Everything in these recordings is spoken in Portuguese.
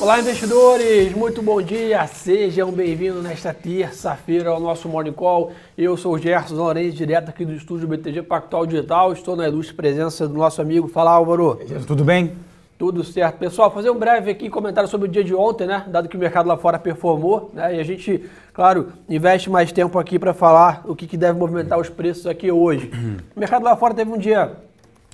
Olá, investidores! Muito bom dia! Sejam bem-vindos nesta terça-feira ao nosso Morning Call. Eu sou o Gerson Lourenço, direto aqui do estúdio BTG Pactual Digital. Estou na ilustre presença do nosso amigo. Fala, Álvaro. Tudo bem? Tudo certo. Pessoal, fazer um breve aqui comentário sobre o dia de ontem, né? Dado que o mercado lá fora performou, né? E a gente, claro, investe mais tempo aqui para falar o que, que deve movimentar os preços aqui hoje. O mercado lá fora teve um dia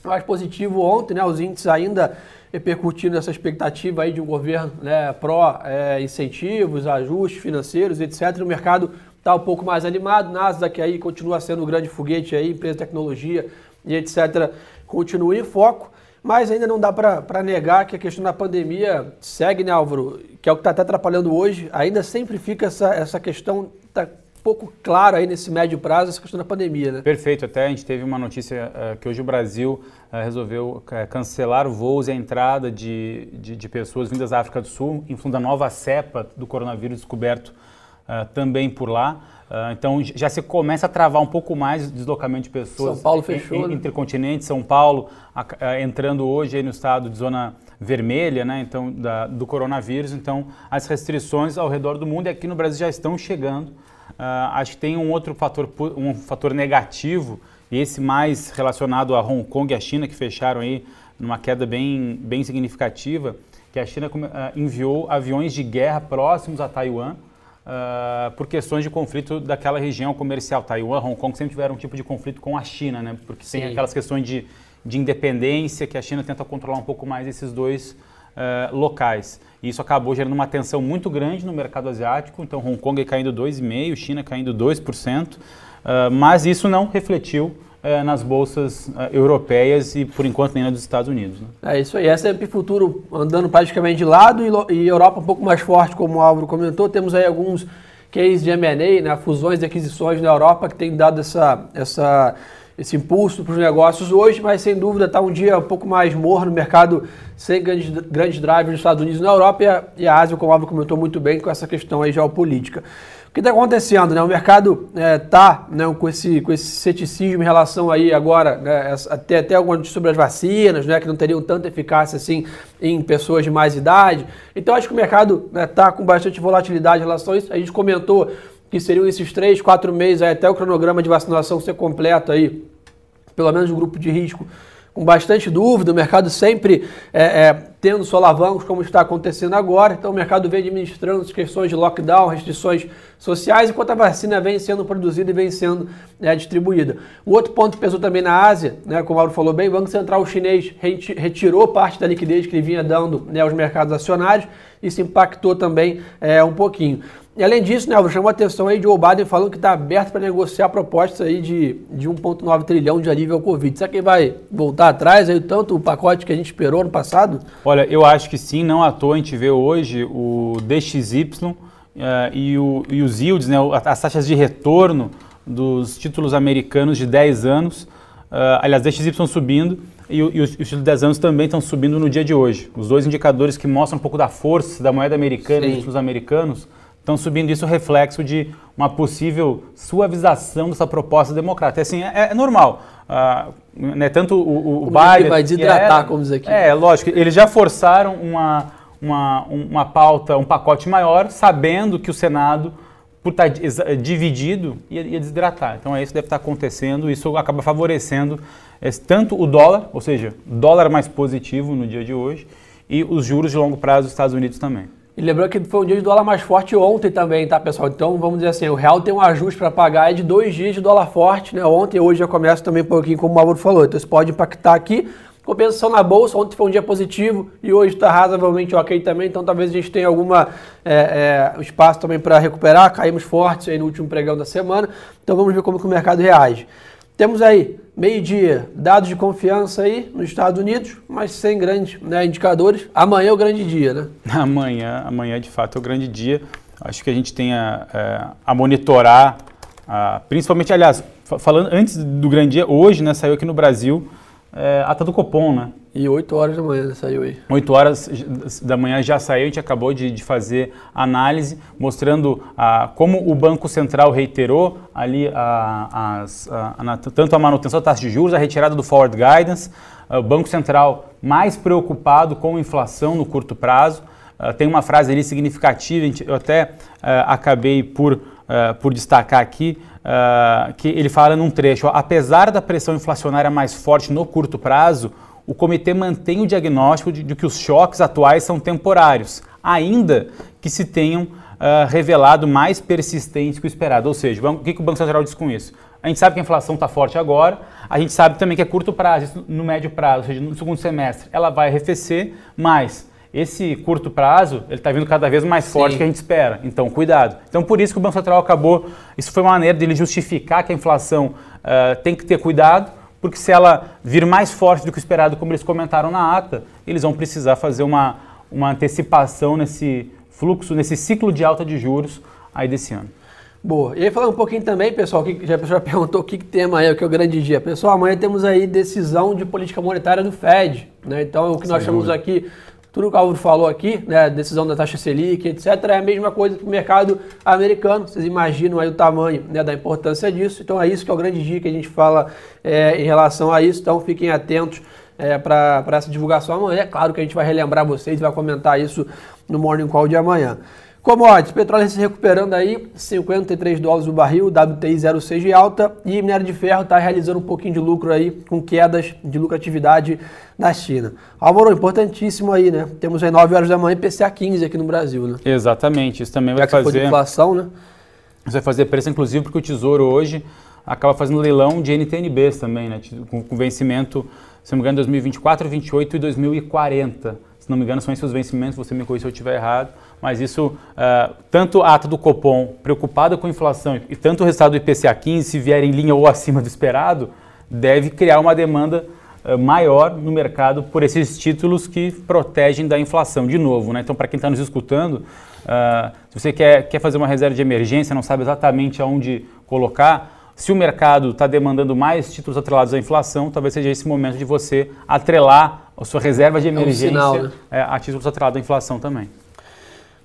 mais positivo ontem, né? Os índices ainda repercutindo essa expectativa aí de um governo né, pró-incentivos, é, ajustes financeiros, etc. O mercado está um pouco mais animado, Nasdaq aí continua sendo um grande foguete aí, empresa de tecnologia e etc. continua em foco, mas ainda não dá para negar que a questão da pandemia segue, né Álvaro, que é o que está até atrapalhando hoje, ainda sempre fica essa, essa questão, tá pouco claro aí nesse médio prazo essa questão da pandemia, né? Perfeito, até a gente teve uma notícia uh, que hoje o Brasil uh, resolveu uh, cancelar voos e a entrada de, de, de, pessoas vindas da África do Sul em função da nova cepa do coronavírus descoberto também por lá. então já se começa a travar um pouco mais o deslocamento de pessoas. São Paulo fechou. Em, né? Entre continentes, São Paulo entrando hoje no estado de zona vermelha, né? Então da, do coronavírus. Então as restrições ao redor do mundo e aqui no Brasil já estão chegando. Uh, acho que tem um outro fator, um fator negativo, esse mais relacionado a Hong Kong e a China, que fecharam aí numa queda bem, bem significativa, que a China uh, enviou aviões de guerra próximos a Taiwan uh, por questões de conflito daquela região comercial. Taiwan, Hong Kong sempre tiveram um tipo de conflito com a China, né? Porque Sim. tem aquelas questões de, de independência que a China tenta controlar um pouco mais esses dois locais. E isso acabou gerando uma tensão muito grande no mercado asiático, então Hong Kong caindo 2,5%, China caindo 2%, uh, mas isso não refletiu uh, nas bolsas europeias e, por enquanto, nem nas dos Estados Unidos. Né? É isso aí, S&P Futuro andando praticamente de lado e, e Europa um pouco mais forte, como o Álvaro comentou, temos aí alguns cases de M&A, né, fusões e aquisições na Europa que tem dado essa, essa esse impulso para os negócios hoje, mas sem dúvida está um dia um pouco mais morno no mercado, sem grandes, grandes drives nos Estados Unidos na Europa e a, e a Ásia, como o Álvaro comentou muito bem, com essa questão aí geopolítica. O que está acontecendo? Né? O mercado está é, né, com, esse, com esse ceticismo em relação aí agora, né, até, até alguma sobre as vacinas, né, que não teriam tanta eficácia assim em pessoas de mais idade. Então acho que o mercado está né, com bastante volatilidade em relação a isso. A gente comentou que seriam esses três, quatro meses até o cronograma de vacinação ser completo aí, pelo menos o grupo de risco, com bastante dúvida, o mercado sempre é, é, tendo solavancos, como está acontecendo agora. Então, o mercado vem administrando as questões de lockdown, restrições sociais, enquanto a vacina vem sendo produzida e vem sendo é, distribuída. O outro ponto que pesou também na Ásia, né, como o Mauro falou bem, o Banco Central chinês retirou parte da liquidez que ele vinha dando né, aos mercados acionários. Isso impactou também é, um pouquinho. E além disso, né, chamou a atenção aí de Biden falando que está aberto para negociar propostas aí de, de 1,9 trilhão de alívio ao Covid. Será que ele vai voltar atrás aí tanto o pacote que a gente esperou no passado? Olha, eu acho que sim, não à toa a gente vê hoje o DXY uh, eh, e, o, e os yields, né, as taxas de retorno dos títulos americanos de 10 anos, uh, aliás, DXY subindo e, e os, títulos de 10 anos também estão subindo no dia de hoje. Os dois indicadores que mostram um pouco da força da moeda americana e dos títulos americanos estão subindo isso reflexo de uma possível suavização dessa proposta democrática. Assim, é, é normal. Uh, né, tanto o, o, o Biden... vai desidratar, como diz aqui. É, lógico. Eles já forçaram uma, uma, uma pauta, um pacote maior, sabendo que o Senado, por estar tá dividido, ia, ia desidratar. Então é isso que deve estar acontecendo. Isso acaba favorecendo tanto o dólar, ou seja, dólar mais positivo no dia de hoje, e os juros de longo prazo dos Estados Unidos também. E lembrando que foi um dia de dólar mais forte ontem também, tá, pessoal? Então, vamos dizer assim, o real tem um ajuste para pagar é de dois dias de dólar forte, né? Ontem e hoje já começa também um pouquinho, como o Mauro falou. Então, isso pode impactar aqui. Compensação na bolsa, ontem foi um dia positivo e hoje está razoavelmente ok também, então talvez a gente tenha alguma é, é, espaço também para recuperar. Caímos fortes aí no último pregão da semana, então vamos ver como que o mercado reage. Temos aí, meio-dia, dados de confiança aí nos Estados Unidos, mas sem grandes né, indicadores. Amanhã é o grande dia, né? Amanhã, amanhã de fato é o grande dia. Acho que a gente tem a, é, a monitorar, a, principalmente, aliás, falando antes do grande dia, hoje né, saiu aqui no Brasil é, ata do Copom, né? E 8 horas da manhã saiu aí. 8 horas da manhã já saiu, a gente acabou de, de fazer análise mostrando ah, como o Banco Central reiterou ali a, as, a, a, tanto a manutenção da taxa de juros, a retirada do forward guidance, ah, o Banco Central mais preocupado com inflação no curto prazo, uh, tem uma frase ali significativa, eu até uh, acabei por, por destacar aqui, que ele fala num trecho, apesar da pressão inflacionária mais forte no curto prazo, o comitê mantém o diagnóstico de, de que os choques atuais são temporários, ainda que se tenham revelado mais persistentes que o esperado. Ou seja, o que, que o Banco Central diz com isso? A gente sabe que a inflação está forte agora, a gente sabe também que a curto prazo, no médio prazo, ou seja, no segundo semestre, ela vai arrefecer, mas esse curto prazo, ele está vindo cada vez mais Sim. forte que a gente espera. Então, cuidado. Então, por isso que o Banco Central acabou, isso foi uma maneira dele justificar que a inflação uh, tem que ter cuidado, porque se ela vir mais forte do que o esperado, como eles comentaram na ata, eles vão precisar fazer uma, uma antecipação nesse fluxo, nesse ciclo de alta de juros aí desse ano. Boa. E aí falar um pouquinho também, pessoal, que já, já perguntou o que, que tem amanhã, o que é o grande dia. Pessoal, amanhã temos aí decisão de política monetária do Fed. Né? Então, o que nós chamamos aqui, tudo que o Álvaro falou aqui, né, decisão da taxa Selic, etc., é a mesma coisa para o mercado americano. Vocês imaginam aí o tamanho né, da importância disso. Então, é isso que é o grande dia que a gente fala é, em relação a isso. Então, fiquem atentos é, para essa divulgação amanhã. É claro que a gente vai relembrar vocês, vai comentar isso no Morning Call de amanhã. Commodities, petróleo se recuperando aí, 53 dólares o barril, WTI 0,6 de alta e minério de ferro está realizando um pouquinho de lucro aí com quedas de lucratividade na China. Álvaro, importantíssimo aí, né? Temos aí 9 horas da manhã PCA 15 aqui no Brasil, né? Exatamente, isso também vai fazer... Inflação, né? Isso vai fazer preço, inclusive, porque o Tesouro hoje acaba fazendo leilão de NTNBs também, né? Com vencimento, se não me engano, 2024, 2028 e 2040. Se não me engano, são esses os vencimentos, você me corrija se eu estiver errado mas isso, uh, tanto a ata do Copom, preocupada com a inflação, e tanto o resultado do IPCA 15, se vier em linha ou acima do esperado, deve criar uma demanda uh, maior no mercado por esses títulos que protegem da inflação. De novo, né? então para quem está nos escutando, uh, se você quer, quer fazer uma reserva de emergência, não sabe exatamente aonde colocar, se o mercado está demandando mais títulos atrelados à inflação, talvez seja esse momento de você atrelar a sua reserva de emergência é um sinal, né? a títulos atrelados à inflação também.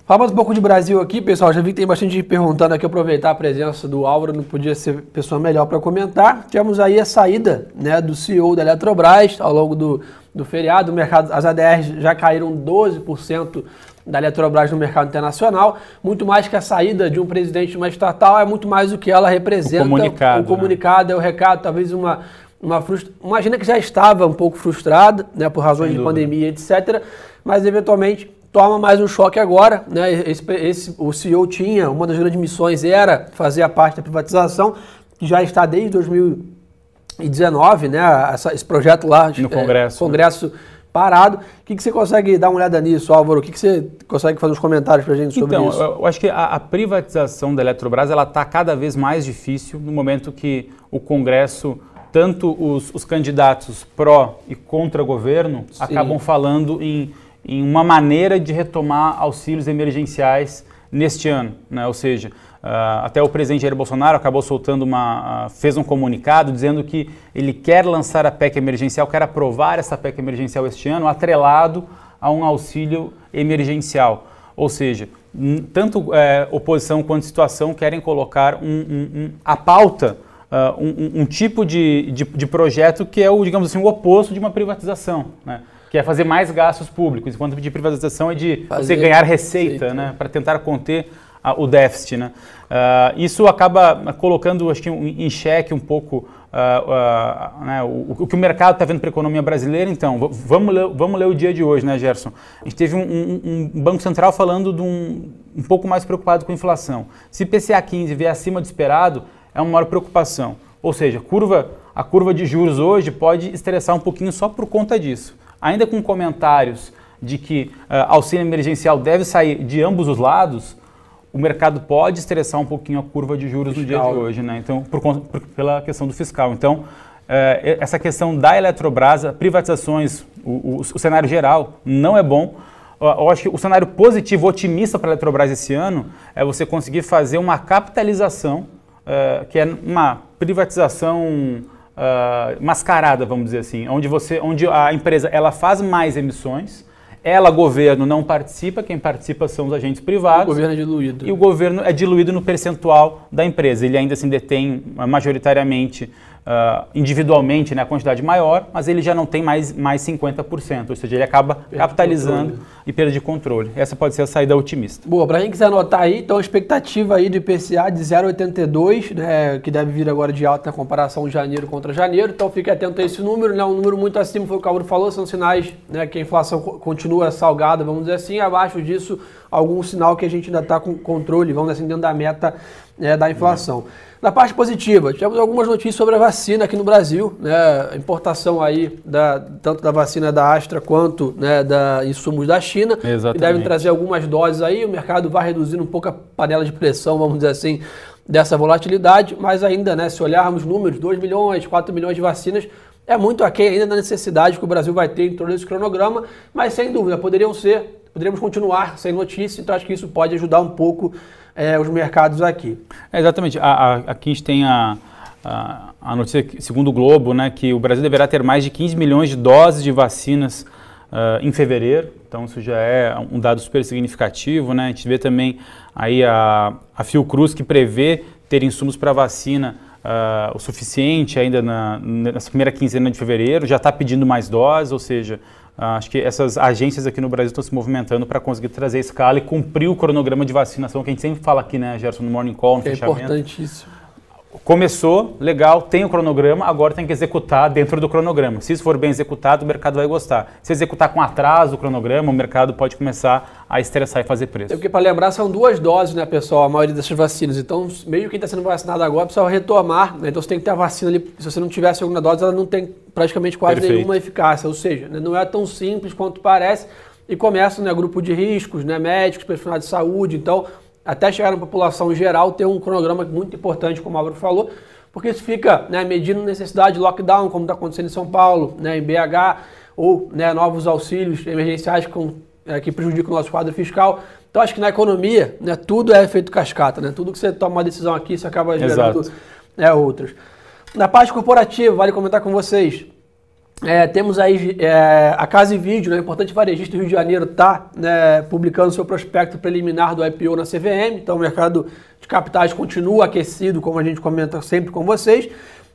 Fala um pouco de Brasil aqui, pessoal. Já vi que tem bastante gente perguntando aqui, aproveitar a presença do Álvaro, não podia ser pessoa melhor para comentar. Tivemos aí a saída né, do CEO da Eletrobras ao longo do, do feriado. O mercado, as ADRs já caíram 12% da Eletrobras no mercado internacional. Muito mais que a saída de um presidente de uma estatal, é muito mais o que ela representa. O comunicado. O comunicado né? é o recado, talvez uma. Uma frustra... uma agenda que já estava um pouco frustrada, né, por razões de pandemia, etc., mas eventualmente toma mais um choque agora. Né? Esse, esse, o CEO tinha, uma das grandes missões era fazer a parte da privatização, que já está desde 2019, né? Essa, esse projeto lá no Congresso, é, Congresso né? parado. O que, que você consegue dar uma olhada nisso, Álvaro? O que, que você consegue fazer uns comentários para a gente sobre então, isso? Então, eu acho que a, a privatização da Eletrobras ela está cada vez mais difícil no momento que o Congresso tanto os, os candidatos pró e contra governo Sim. acabam falando em em uma maneira de retomar auxílios emergenciais neste ano, né? ou seja, uh, até o presidente Jair Bolsonaro acabou soltando uma, uh, fez um comunicado dizendo que ele quer lançar a PEC emergencial, quer aprovar essa PEC emergencial este ano, atrelado a um auxílio emergencial, ou seja, tanto é, oposição quanto situação querem colocar um, um, um, a pauta uh, um, tipo de, de, de, projeto que é o, digamos assim, o oposto de uma privatização, né? Que é fazer mais gastos públicos, enquanto de privatização é de fazer você ganhar receita, né, para tentar conter a, o déficit. Né? Uh, isso acaba colocando, acho que, em xeque um pouco uh, uh, né, o, o, que o mercado está vendo para a economia brasileira. Então, vamos ler, vamos ler o dia de hoje, né, Gerson? A gente teve um, um, um Banco Central falando de um, um pouco mais preocupado com a inflação. Se PCA 15 vier acima do esperado, é uma maior preocupação. Ou seja, curva, a curva de juros hoje pode estressar um pouquinho só por conta disso ainda com comentários de que uh, auxílio emergencial deve sair de ambos os lados, o mercado pode estressar um pouquinho a curva de juros fiscal. no dia de hoje, né? Então, por, por, pela questão do fiscal. Então, uh, essa questão da Eletrobras, privatizações, o, o, o, cenário geral não é bom. Eu acho que o cenário positivo, otimista para a Eletrobras esse ano é você conseguir fazer uma capitalização, uh, que é uma privatização uh, mascarada, vamos dizer assim, onde, você, onde a empresa ela faz mais emissões, ela, governo, não participa, quem participa são os agentes privados. O governo é diluído. E o governo é diluído no percentual da empresa. Ele ainda assim detém majoritariamente uh, individualmente né, a quantidade maior, mas ele já não tem mais, mais 50%, ou seja, ele acaba perde capitalizando e perde controle. Essa pode ser a saída otimista. Boa, para quem quiser anotar aí, então a expectativa aí do IPCA de 0,82, né, que deve vir agora de alta na comparação de janeiro contra janeiro, então fique atento a esse número, né, um número muito acima, foi o que o Cauro falou, são sinais né, que a inflação continua salgada, vamos dizer assim, abaixo disso algum sinal que a gente ainda está com controle, vamos dizer assim, dentro da meta né, da inflação. Uhum. Na parte positiva, tivemos algumas notícias sobre a vacina aqui no Brasil, né, a importação aí da, tanto da vacina da Astra quanto né, da insumos da China, Exatamente. que devem trazer algumas doses aí, o mercado vai reduzindo um pouco a panela de pressão, vamos dizer assim, dessa volatilidade, mas ainda, né, se olharmos números, 2 milhões, 4 milhões de vacinas, é muito aquém ainda da necessidade que o Brasil vai ter em torno desse cronograma, mas sem dúvida, poderiam ser poderíamos continuar sem notícia, então acho que isso pode ajudar um pouco é, os mercados aqui. É, exatamente. A, a, aqui a gente tem a, a, a, notícia, segundo o Globo, né, que o Brasil deverá ter mais de 15 milhões de doses de vacinas uh, em fevereiro, então isso já é um dado super significativo. Né? A gente vê também aí a, a Fiocruz que prevê ter insumos para vacina uh, o suficiente ainda na, nessa primeira quinzena de fevereiro, já está pedindo mais doses, ou seja, acho que essas agências aqui no Brasil estão se movimentando para conseguir trazer escala e cumprir o cronograma de vacinação que a gente sempre fala aqui, né, Gerson, no Morning Call, no é fechamento. É importantíssimo. Começou, legal, tem o cronograma, agora tem que executar dentro do cronograma. Se isso for bem executado, o mercado vai gostar. Se executar com atraso o cronograma, o mercado pode começar a estressar e fazer preço. É porque, para lembrar, são duas doses, né, pessoal, a maioria dessas vacinas. Então, mesmo quem está sendo vacinado agora precisa retomar. Né? Então, você tem que ter a vacina ali. Se você não tiver a segunda dose, ela não tem praticamente quase Perfeito. nenhuma eficácia. Ou seja, né, não é tão simples quanto parece. E começa, né, grupo de riscos, né, médicos, profissionais de saúde. Então, até chegar na população geral, ter um cronograma muito importante, como o Álvaro falou, porque isso fica né, medindo necessidade de lockdown, como está acontecendo em São Paulo, né, em BH, ou né, novos auxílios emergenciais com, é, que prejudicam o nosso quadro fiscal. Então, acho que na economia, né, tudo é efeito cascata. Né? Tudo que você toma uma decisão aqui, você acaba gerando né, outras. Na parte corporativa, vale comentar com vocês, é, temos aí é, a Casa e Vídeo, né, importante varejista do Rio de Janeiro, está né, publicando seu prospecto preliminar do IPO na CVM, então o mercado de capitais continua aquecido, como a gente comenta sempre com vocês.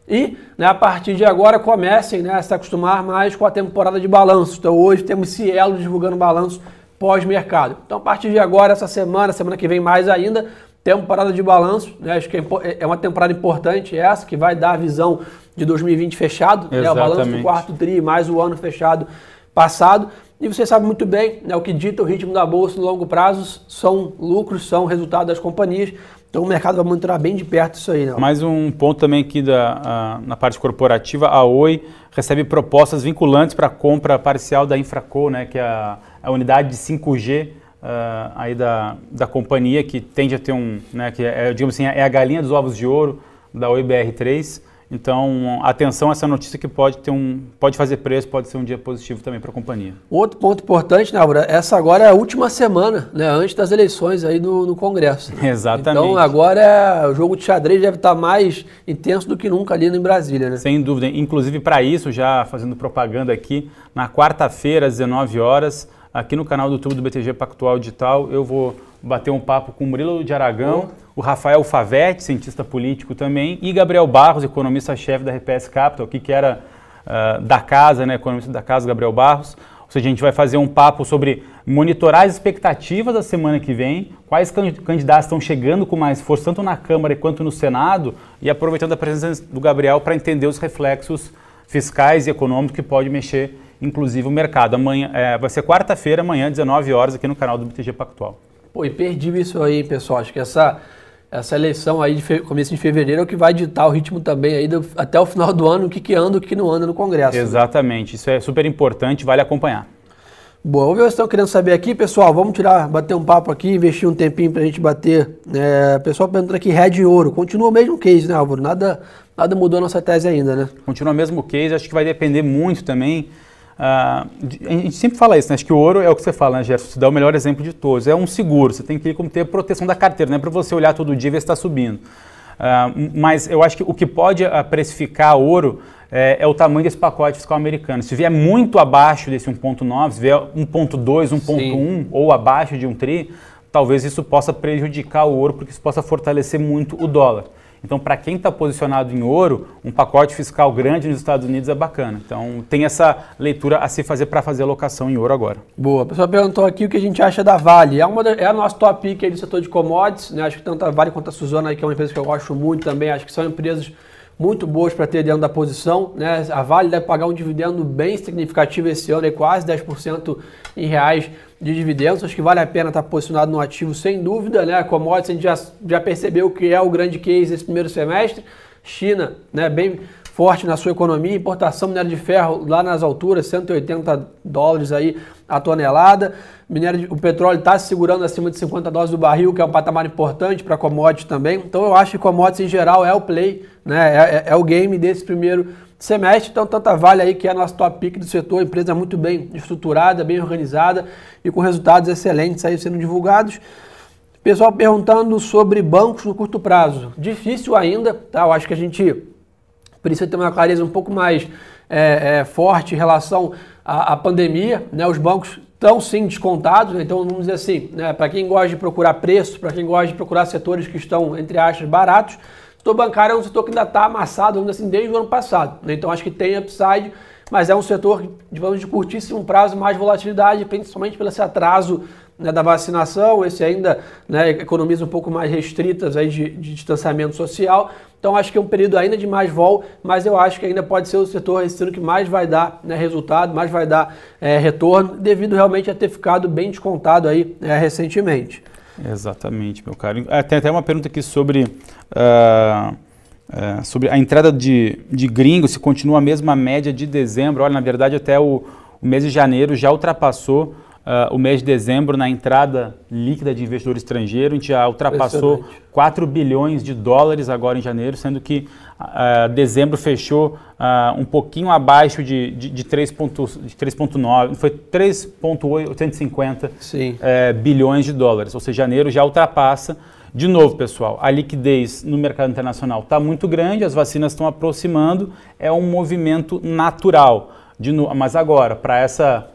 E né, a partir de agora comecem né, a se acostumar mais com a temporada de balanço. Então hoje temos Cielo divulgando balanço pós-mercado. Então a partir de agora, essa semana, semana que vem mais ainda, temporada de balanço. Né, acho que é, é uma temporada importante essa, que vai dar a visão de 2020 fechado, né, o balanço do quarto TRI mais o ano fechado passado. E você sabe muito bem, né, o que dita o ritmo da bolsa no longo prazo são lucros, são resultado das companhias. Então o mercado vai monitorar bem de perto isso aí. Né? Mais um ponto também aqui da, a, na parte corporativa, a Oi recebe propostas vinculantes para a compra parcial da Infraco, né, que é a, a unidade de 5G uh, ah, aí da, da companhia, que tende a ter um, né, que é, digamos assim, é a galinha dos ovos de ouro da Oi BR3. Então, atenção a essa notícia que pode ter um, pode fazer preço, pode ser um dia positivo também para a companhia. Outro ponto importante, Álvaro? Essa agora é a última semana, né, antes das eleições aí no, no Congresso. Né? Exatamente. Então, agora é, o jogo de xadrez deve estar mais intenso do que nunca ali em Brasília, né? Sem dúvida. Inclusive, para isso, já fazendo propaganda aqui, na quarta-feira, às 19 horas, aqui no canal do YouTube do BTG Pactual Digital, eu vou bater um papo com o Murilo de Aragão, oh. O Rafael Favetti, cientista político também, e Gabriel Barros, economista-chefe da RPS Capital, que era uh, da casa, né, economista da casa, Gabriel Barros. Ou seja, a gente vai fazer um papo sobre monitorar as expectativas da semana que vem, quais candidatos estão chegando com mais força, tanto na Câmara quanto no Senado, e aproveitando a presença do Gabriel para entender os reflexos fiscais e econômicos que pode mexer, inclusive, o mercado. Amanhã, é, vai ser quarta-feira, amanhã, 19 horas, aqui no canal do BTG Pactual. Pô, e perdi isso aí, pessoal. Acho que essa, essa eleição aí de começo de fevereiro é o que vai ditar o ritmo também aí do, até o final do ano, o que, que anda, o que não anda no Congresso. Exatamente, isso é super importante, vale acompanhar. Boa, vamos ver o que estão querendo saber aqui, pessoal. Vamos tirar, bater um papo aqui, investir um tempinho para a gente bater. É, pessoal perguntando aqui, Red Ouro. Continua o mesmo case, né, Álvaro? Nada, nada mudou a nossa tese ainda, né? Continua o mesmo case, acho que vai depender muito também Uh, a gente sempre fala isso, né? acho que o ouro é o que você fala, né, Gerson? Você dá o melhor exemplo de todos. É um seguro, você tem que ter proteção da carteira, não é para você olhar todo dia e ver se está subindo. Uh, mas eu acho que o que pode uh, precificar ouro é, é, o tamanho desse pacote fiscal americano. Se vier muito abaixo desse 1,9, se vier 1,2, 1,1 ou abaixo de um TRI, talvez isso possa prejudicar o ouro, porque isso possa fortalecer muito o dólar. Então, para quem está posicionado em ouro, um pacote fiscal grande nos Estados Unidos é bacana. Então, tem essa leitura a se fazer para fazer alocação em ouro agora. Boa. A pessoa perguntou aqui o que a gente acha da Vale. É, uma é a nossa top pick aí do setor de commodities. Né? Acho que tanto a Vale quanto a Suzana, que é uma empresa que eu gosto muito também, acho que são empresas muito boas para ter dentro da posição. Né? A Vale deve pagar um dividendo bem significativo esse ano, é quase 10% em reais de dividendos. Acho que vale a pena estar posicionado no ativo sem dúvida. Né? A commodities a gente já, já percebeu que é o grande case esse primeiro semestre. China, né, bem forte na sua economia, importação minério de ferro lá nas alturas, 180 dólares aí a tonelada. Minério de, o petróleo está se segurando acima de 50 dólares do barril, que é um patamar importante para commodities também. Então eu acho que commodities em geral é o play, né? É, é, é, o game desse primeiro semestre. Então tanta Vale aí que é a nossa top pick do setor, empresa muito bem estruturada, bem organizada e com resultados excelentes aí sendo divulgados. Pessoal perguntando sobre bancos no curto prazo. Difícil ainda, tá? Eu acho que a gente precisa ter uma clareza um pouco mais é, é, forte em relação à, à, pandemia. Né? Os bancos estão sim descontados, né? então vamos dizer assim, né? para quem gosta de procurar preço, para quem gosta de procurar setores que estão, entre aspas, baratos, setor bancário é um setor que ainda está amassado, vamos assim, desde o ano passado. Né? Então acho que tem upside, mas é um setor, digamos, de curtíssimo prazo, mais volatilidade, principalmente pelo esse atraso né, da vacinação, esse ainda né, economiza um pouco mais restritas aí de, de, distanciamento social. Então acho que é um período ainda de mais vol, mas eu acho que ainda pode ser o setor esse ano que mais vai dar né, resultado, mais vai dar é, retorno, devido realmente a ter ficado bem descontado aí é, recentemente. Exatamente, meu caro. É, tem até uma pergunta aqui sobre, uh, uh, sobre a entrada de, de gringos, se continua a mesma média de dezembro. Olha, na verdade até o, o mês de janeiro já ultrapassou uh, o mês de dezembro na entrada líquida de investidor estrangeiro. A gente já ultrapassou 4 bilhões de dólares agora em janeiro, sendo que uh, dezembro fechou uh, um pouquinho abaixo de, de, de 3,9, foi 3,850 uh, bilhões de dólares. Ou seja, janeiro já ultrapassa. De novo, pessoal, a liquidez no mercado internacional está muito grande, as vacinas estão aproximando, é um movimento natural. De, mas agora, para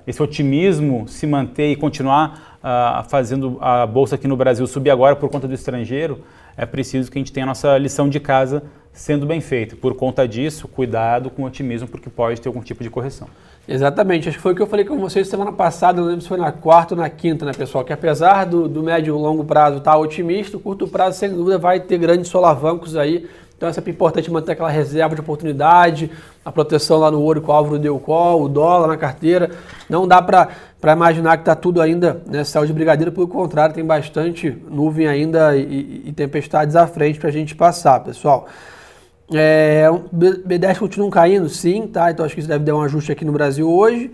esse otimismo se manter e continuar uh, fazendo a bolsa aqui no Brasil subir agora por conta do estrangeiro, é preciso que a gente tenha a nossa lição de casa sendo bem feita. Por conta disso, cuidado com o otimismo, porque pode ter algum tipo de correção. Exatamente, acho que foi o que eu falei com vocês semana passada, não lembro se foi na quarta ou na quinta, né, pessoal? Que apesar do, do médio e longo prazo estar tá otimista, o curto prazo, sem dúvida, vai ter grandes solavancos aí então é sempre importante manter aquela reserva de oportunidade, a proteção lá no ouro que o Álvaro deu call, o dólar na carteira. Não dá para imaginar que está tudo ainda né, céu de brigadeiro, pelo contrário, tem bastante nuvem ainda e, e tempestades à frente para a gente passar, pessoal. É, B10 continua caindo, sim, tá? Então acho que isso deve dar um ajuste aqui no Brasil hoje.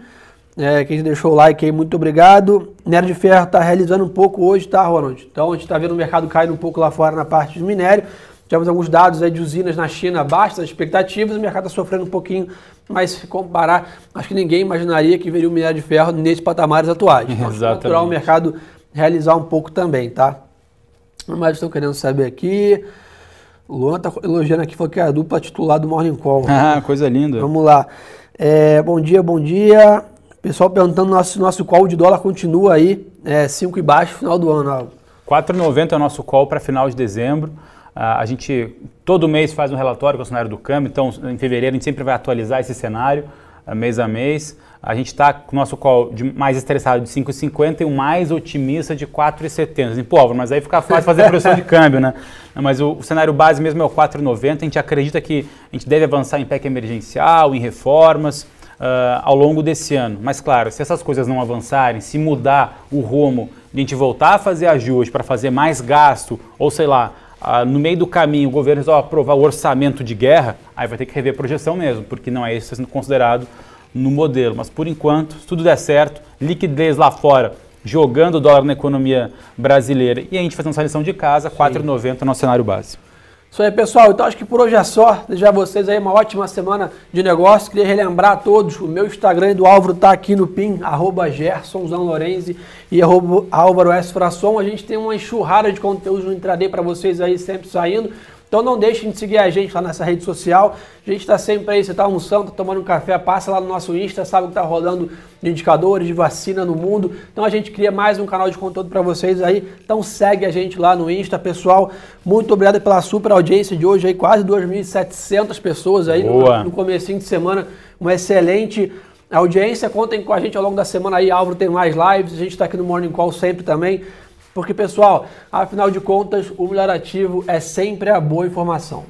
É, quem deixou o like aí, muito obrigado. Nero de Ferro está realizando um pouco hoje, tá, Ronald? Então a gente está vendo o mercado caindo um pouco lá fora na parte de minério. Tivemos alguns dados aí de usinas na China abaixo das expectativas, o mercado está sofrendo um pouquinho, mas se comparar, acho que ninguém imaginaria que veria o minério de ferro nesses patamares atuais. Então, é natural o mercado realizar um pouco também, tá? Mas estou querendo saber aqui. O Luan está elogiando aqui, falou que é a dupla titular do Morning Call. Ah, coisa linda. Vamos lá. É, bom dia, bom dia. Pessoal perguntando se nosso call de dólar continua aí, 5 é, e baixo final do ano. 4,90 é o nosso call para final de dezembro. A gente todo mês faz um relatório com o cenário do câmbio, então em fevereiro a gente sempre vai atualizar esse cenário mês a mês. A gente está com o nosso call de mais estressado de 5,50 e o mais otimista de 4,70. Assim, Pô, mas aí fica fácil fazer projeção de câmbio, né? Mas o, o, cenário base mesmo é o 4,90. A gente acredita que a gente deve avançar em PEC emergencial, em reformas uh, ao longo desse ano. Mas claro, se essas coisas não avançarem, se mudar o rumo, de a gente voltar a fazer ajuste para fazer mais gasto, ou sei lá, ah, no meio do caminho o governo resolve aprovar o orçamento de guerra, aí vai ter que rever a projeção mesmo, porque não é isso sendo considerado no modelo. Mas por enquanto, se tudo der certo, liquidez lá fora, jogando o dólar na economia brasileira e a gente fazendo essa lição de casa, 4,90 no cenário base. Isso aí, pessoal. Então acho que por hoje é só. Desejar a vocês aí uma ótima semana de negócio. Queria relembrar a todos, o meu Instagram do Álvaro está aqui no PIN, arroba e arroba Álvaro S. A gente tem uma enxurrada de conteúdo no intraday para vocês aí sempre saindo. Então não deixem de seguir a gente lá nessa rede social. A gente está sempre aí, você está almoçando, tá tomando um café, passa lá no nosso Insta, sabe o que está rolando de indicadores de vacina no mundo. Então a gente cria mais um canal de conteúdo para vocês aí. Então segue a gente lá no Insta, pessoal. Muito obrigado pela super audiência de hoje aí, quase 2.700 pessoas aí no, no comecinho de semana. Uma excelente audiência. Contem com a gente ao longo da semana aí. Álvaro tem mais lives. A gente está aqui no Morning Call sempre também. Porque, pessoal, afinal de contas, o melhor ativo é sempre a boa informação.